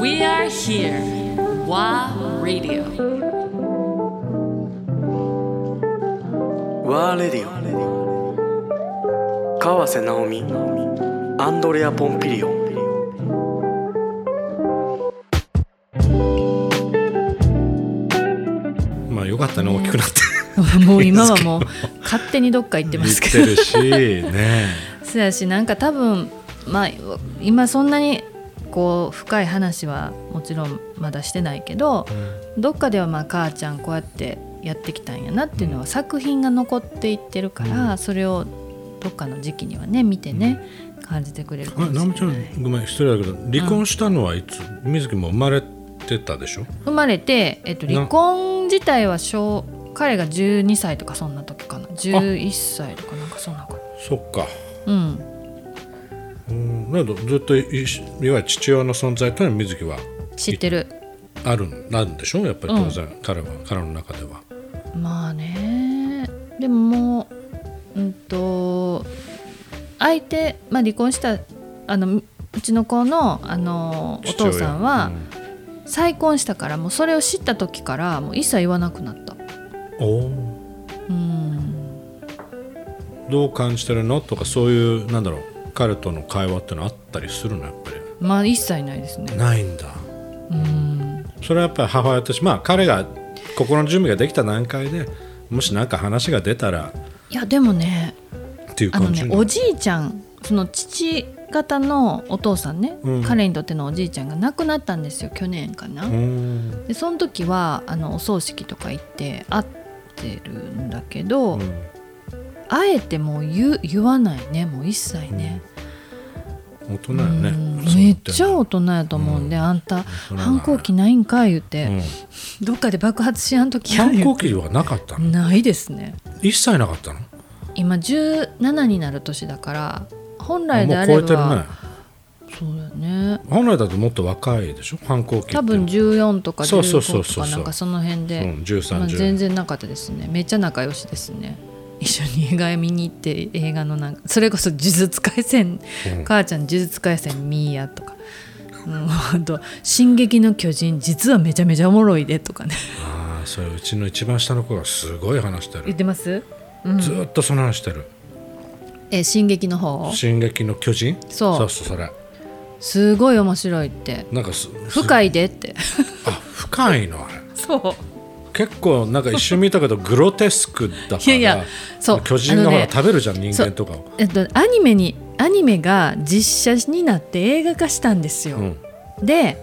We are here. WA Radio. ワーレディオ川瀬直美アンドレア・ポンピリオまあよかったね大きくなって もう今はもう勝手にどっか行ってますけど。ね。そうやしなんか多分まあ今そんなにこう深い話はもちろんまだしてないけど、どっかではまあ母ちゃんこうやってやってきたんやなっていうのは作品が残っていってるから、それをどっかの時期にはね見てね、感じてくれるかもしれない。ちゃんごめん失礼だけど離婚したのはいつ、水木も生まれてたでしょ？生まれて、えっと、離婚自体は小彼が12歳とかそんな時かな。11歳とかなんかそんなか。なそっか。うん。うん。だけどずっといいわゆる父親の存在というのは水木は知ってる。あるんなんでしょ？うやっぱり当然、彼は彼の中では。まあね。でももううんと相手、まあ、離婚したあのうちの子のあのお父さんは再婚したからもうそれを知った時からもう一切言わなくなった。うんおー。うんどう感じてるの？とかそういうなんだろう彼との会話ってのあったりするの？やっぱり。まあ一切ないですね。ないんだ。うん。それはやっぱり母親としてまあ彼が心の準備ができた段階でもし何か話が出たらいやでもねっていうあの感じねおじいちゃんその父方のお父さんね、うん。彼にとってのおじいちゃんが亡くなったんですよ去年かな、うん。でその時はあのお葬式とか行って会ってるんだけど、うん。あえてもう言う言わないねもう一切ね、大人よねめっちゃ大人やと思うんで、あんた反抗期ないんか言うて、うん。どっかで爆発しやんときや反抗期はなかったの？ないですね。一切なかったの？今17になる年だから本来でもあればう超えてるねそうだね。本来だともっと若いでしょ？反抗期多分14とかそうそうそう15そうとかなんかその辺で、うん13まあ、14全然なかったですね。めっちゃ仲良しですね。一緒に映画見に行って映画のなんかそれこそ「呪術廻戦」うん。母ちゃん呪術廻戦見いや」とか「うん、あと「進撃の巨人」実はめちゃめちゃおもろいでとかね。ああそれうちの一番下の子がすごい話して言っるてます、うん、ずーっとその話してる。え進撃の方「進撃の巨人」そう。そうそうそれすごい面白いって。なんかす深いでって。あ深いの？あれ。そう。結構なんか一瞬見たけどグロテスクだから。いやいやそう。巨人がほら、食べるじゃん人間とか。をえっと、アニメにアニメが実写になって映画化したんですよ。うん。で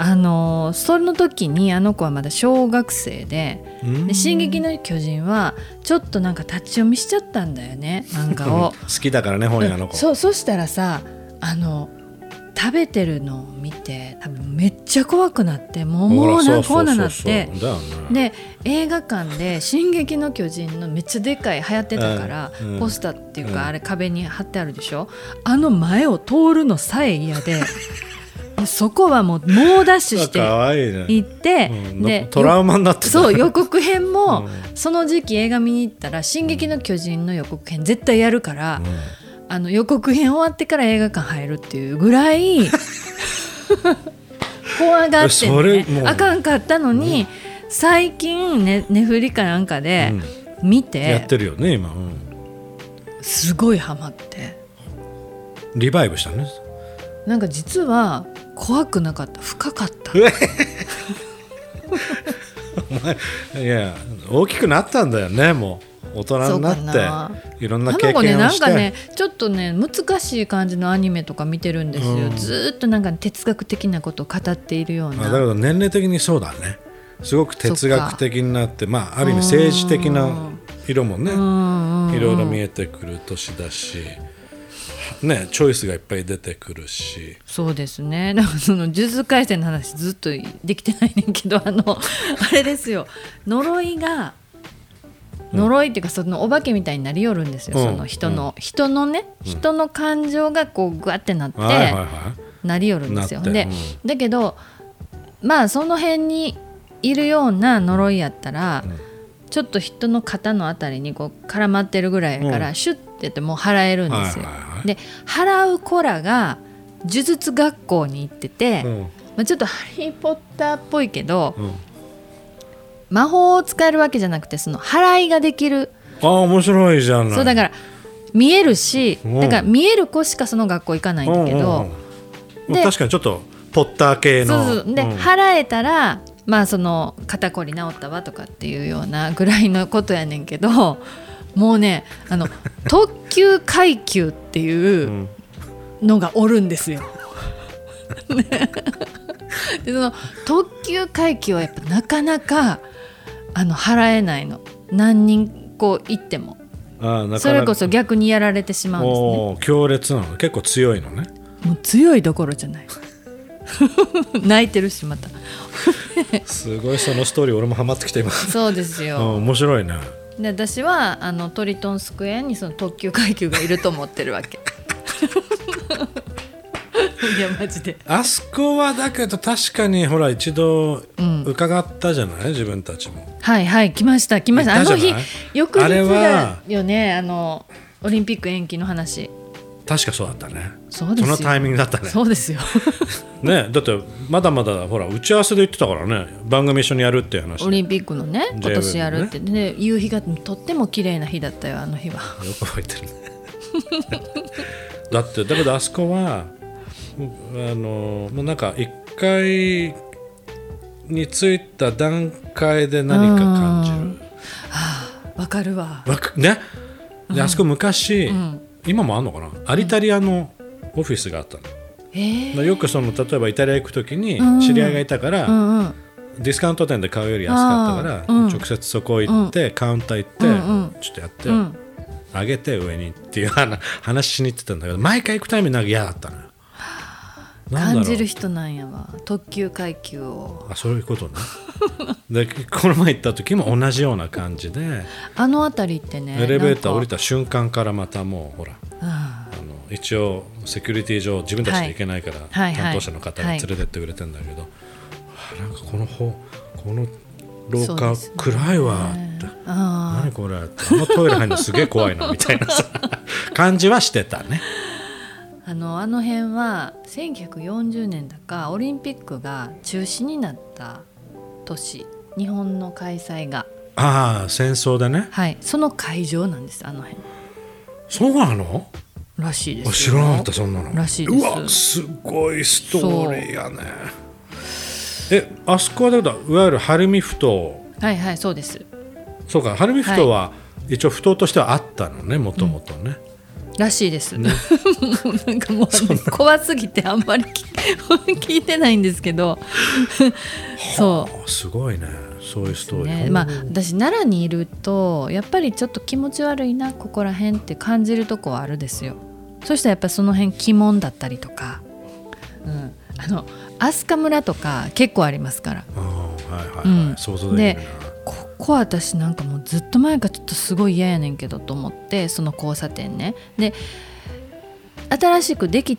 あのーその時にあの子はまだ小学生で「うん。で進撃の巨人」はちょっとなんか立ち読みしちゃったんだよね漫画を。好きだからね本屋の子、そうそしたらさあの食べてるのを見て多分めっちゃ怖くなってもうもうなこうななってで映画館で「進撃の巨人」のめっちゃでかい流行ってたから、うんうん。ポスターっていうか、うん。あれ壁に貼ってあるでしょ？あの前を通るのさえ嫌で でそこはもう猛ダッシュして行って、うんでトラウマになってた。そう予告編も、うん。その時期映画見に行ったら「進撃の巨人」の予告編絶対やるから、あの予告編終わってから映画館入るっていうぐらい 怖がって、ね、あかんかったのに、最近ねネフリかなんかで見て、やってるよね今、うん。すごいハマって。リバイブしたねなんか実は怖くなかった。深かった。いや大きくなったんだよねもう大人になっていろんな。あ経の子ねなん験をして、かねちょっとね難しい感じのアニメとか見てるんですよ、うん。ずーっとなんか哲学的なことを語っているような。あだけど年齢的にそうだね。すごく哲学的になってまあある意味政治的な色もねいろいろ見えてくる年だし、ね、チョイスがいっぱい出てくるし。そうですね。だからその呪術廻戦の話ずっとできてないねんけど、あのあれですよ。呪いが呪いっていうかそのお化けみたいになりよるんですよ。うん。その人の、人のね、人の感情がこうグワってなって、はいはいはなりよるんですよ。でだけどまあその辺にいるような呪いやったら、ちょっと人の肩のあたりにこう絡まってるぐらいやから、うん。シュッてやってもう払えるんですよ。はいはいはい。で払う子らが呪術学校に行ってて、うん。まあ、ちょっと「ハリー・ポッター」っぽいけど、うん魔法を使えるわけじゃなくてその払いができる、ああ面白いじゃない。そうだから見えるし、うん。だから見える子しかその学校行かないんだけど、うんうん確かにちょっとポッター系そうのそう。で、ん。払えたらまあその肩こり治ったわとかっていうようなぐらいのことやねんけどもうねあの 特級階級っていううん。のがおるんですよ。ね でその特級階級はやっぱなかなかあの払えないの。何人こう行っても。ああそれこそ逆にやられてしまうんですね。強烈なの。結構強いのね。もう強いどころじゃない。泣いてるしまた。すごいそのストーリー俺もハマってきて今。そうですうんよ面白いね。で私はあのトリトンスクエアにその特級階級がいると思ってるわけ いやマジで。あそこはだけど確かにほら一度うん伺ったじゃない、自分たちも。はいはい来ました来ました。あの日翌日あれはだよねあのオリンピック延期の話。確かそうだったね。そうですよ。のタイミングだったね。そうですよ。ねだってまだまだほら打ち合わせで言ってたからね。番組一緒にやるっていう話オリンピックのね今年やるって、で夕日がとっても綺麗な日だったよあの日は。よく覚えてるね。だってだけどあそこはうんあのもうなんか一回についた段階で何か感じるわ。かる。わわかね？であそこ昔、ん。今もあんのかな？アリタリアのオフィスがあったの、えー、よくその例えばイタリア行く時にん。知り合いがいたから、うんうん。ディスカウント店で買うより安かったから、うん。直接そこ行って、カウンター行って、うんうん。ちょっとやって、うん。上げて上にっていう話話しに行ってたんだけど毎回行くたびになんか嫌だったのよ感じる人なんやわ。特級階級を。あそういうことね。でこの前行った時も同じような感じで。あの辺りってねエレベーター降りたた瞬間からまたもうほらあの一応セキュリティ上自分たちで行けないから、はいはい。担当者の方が連れてってくれてんだけど、あなんかこの方この廊下、ね。暗いわって。あ何これって。あのトイレ入るのすげえ怖いなみたいなさ。感じはしてたねあのあの辺は1940年だかオリンピックが中止になった年日本の開催が。ああ戦争でね。はい。その会場なんですあの辺。そうなの？らしいです知らなかったそんなの。らしいです。うわすごいストーリーやね。えあそこはだからいわゆる晴海ふ頭。はいはいそうです。そうか晴海ふ頭は一応不頭としてはあったのねもともとね、らしいです、もう なんかもうね、怖すぎてあんまり聞聞いてないんですけど。そあすごいね。そういうストうーリー、ね。まあ私奈良にいるとやっぱりちょっと気持ち悪いなここら辺って感じるとこはあるですよ。そしたらやっぱりその辺鬼門だったりとか、うん、あの飛鳥村とか結構ありますから。ああはいはいはい、うん。想像でこ私なんかもうずっと前からちょっとすごい嫌やねんけどと思ってその交差点ね。で新しくでき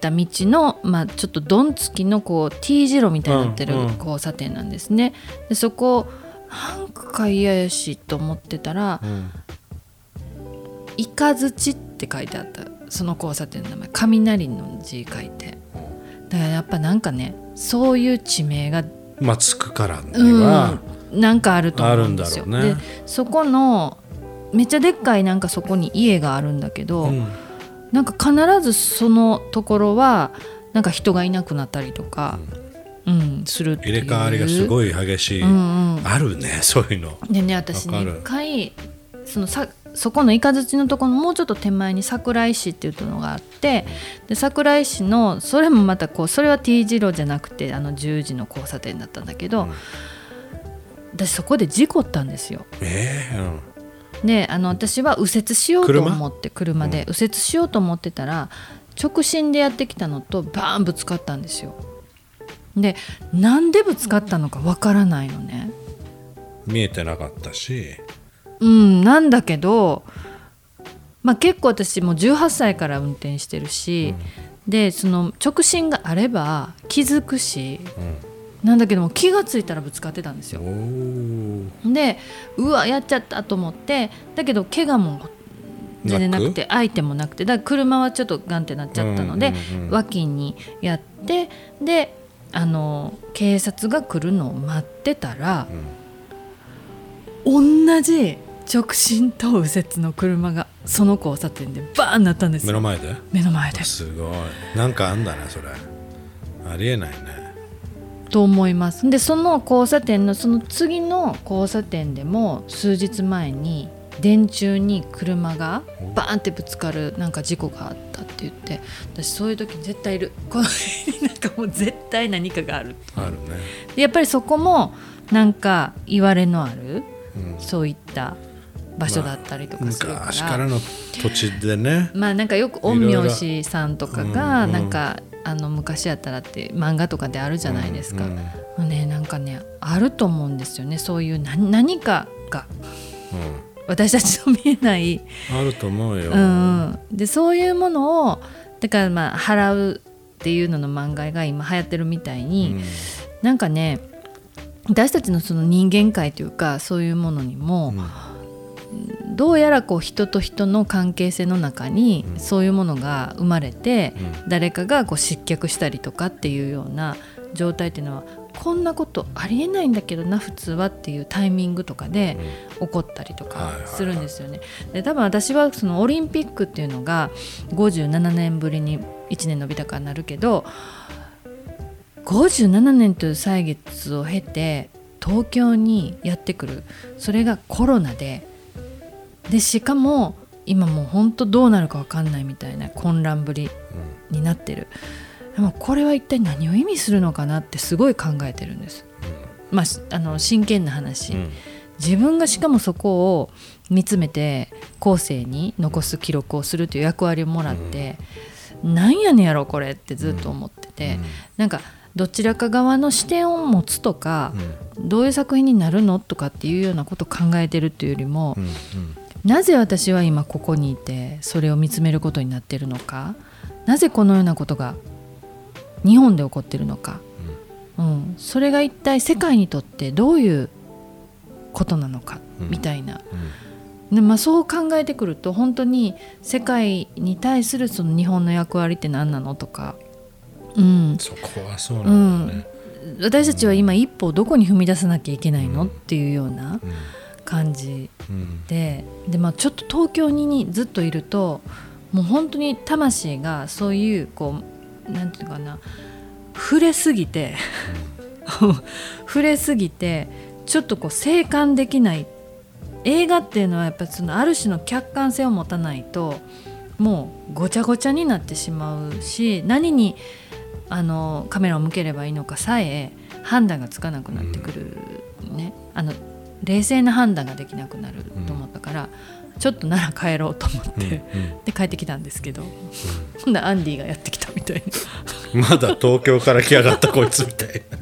た道の、まあ、ちょっとどんつきのこう T 字路みたいになってるうんうん。交差点なんですね、でそこなんか嫌やしと思ってたらうん「イカズチ」って書いてあった。その交差点の名前。雷の字書いて。だからやっぱなんかねそういう地名がまあつくからにうん。は、なんかあると思うんですよ。ね。でそこのめっちゃでっかいなんかそこに家があるんだけど、うん。なんか必ずそのところはなんか人がいなくなったりとか、うん。するっていう。入れ替わりがすごい激しい、うんうん、あるねそういうの。でね私ね一回そのさそこの雷のところのもうちょっと手前に桜井市っていうのがあってで桜井市のそれもまたこうそれは T 字路じゃなくてあの十字の交差点だったんだけど、うん私そこで事故ったんですよ。ええうん。であの私は右折しようと思って車で。うん。右折しようと思ってたら直進でやってきたのとバーンぶつかったんですよ。でなんでぶつかったのかわからないのね。見えてなかったし。うんなんだけど、まあ、結構私もう18歳から運転してるし、でその直進があれば気づくしうんなんだけども気がついたらぶつかってたんですおよ。おでうわやっちゃったと思ってだけど怪我も全然なくて相手もなくてだから車はちょっとガンってなっちゃったので、うんうんうん脇にやってであの警察が来るのを待ってたら、同じ直進と右折の車がその交差点でバーンなったんですよ。目の前で？目の前で。すごい。なんかあんだねそれ。ありえないねと思います。でその交差点のその次の交差点でも数日前に電柱に車がバーンってぶつかるなんか事故があったって言って私そういう時に絶対いる。この辺になんかもう絶対何かがあるあるね。でやっぱりそこもなんか言われのあるうん。そういった場所だったりとかするから、昔からの土地でね。まあなんかよく陰陽師さんとかがなんかあの昔やったらって漫画とかであるじゃないですか、うんうん。ねなんかねあると思うんですよね。そういう何何かが。私たちの見えない、うんあると思うよ、うん、でそういうものをだからまあ払うっていうのの漫画が今流行ってるみたいに、なんかね私たちのその人間界というかそういうものにも、どうやらこう人と人の関係性の中にそういうものが生まれて、誰かがこう失脚したりとかっていうような状態っていうのはこんなことありえないんだけどな普通はっていうタイミングとかで起こったりとかするんですよね。で多分私はそのオリンピックっていうのが57年ぶりに1年延びたからなるけど57年という歳月を経て東京にやってくる。それがコロナででしかも今もう本当どうなるか分かんないみたいな混乱ぶりになってる。でもこれは一体何を意味するのかなってすごい考えてるんです。まあしあの真剣な話、うん。自分がしかもそこを見つめて後世に残す記録をするという役割をもらって、なんやねんやろこれってずっと思ってて、なんかどちらか側の視点を持つとか、どういう作品になるのとかっていうようなことを考えてるっていうよりも、うんうんなぜ私は今ここにいてそれを見つめることになってるのか。なぜこのようなことが日本で起こってるのか、うん、それが一体世界にとってどういうことなのかうん。みたいな、でまあ、そう考えてくると本当に世界に対するその日本の役割って何なのとか、うん、そこはそうなんだよね、私たちは今一歩どこに踏み出さなきゃいけないのっていうような感じうん。でで、まあ、ちょっと東京ににずっといるともう本当に魂がそういうこうなんていうのかな触れすぎて 触れすぎてちょっとこう静観できない。映画っていうのはやっぱりそのある種の客観性を持たないともうごちゃごちゃになってしまうし何にあのカメラを向ければいいのかさえ判断がつかなくなってくる、ね、あの冷静な判断ができなくなると思ったから、ちょっとなら帰ろうと思って、うんうん。で帰ってきたんですけど、ほん。ならアンディがやってきたみたいな。まだ東京から来やがったこいつみたいな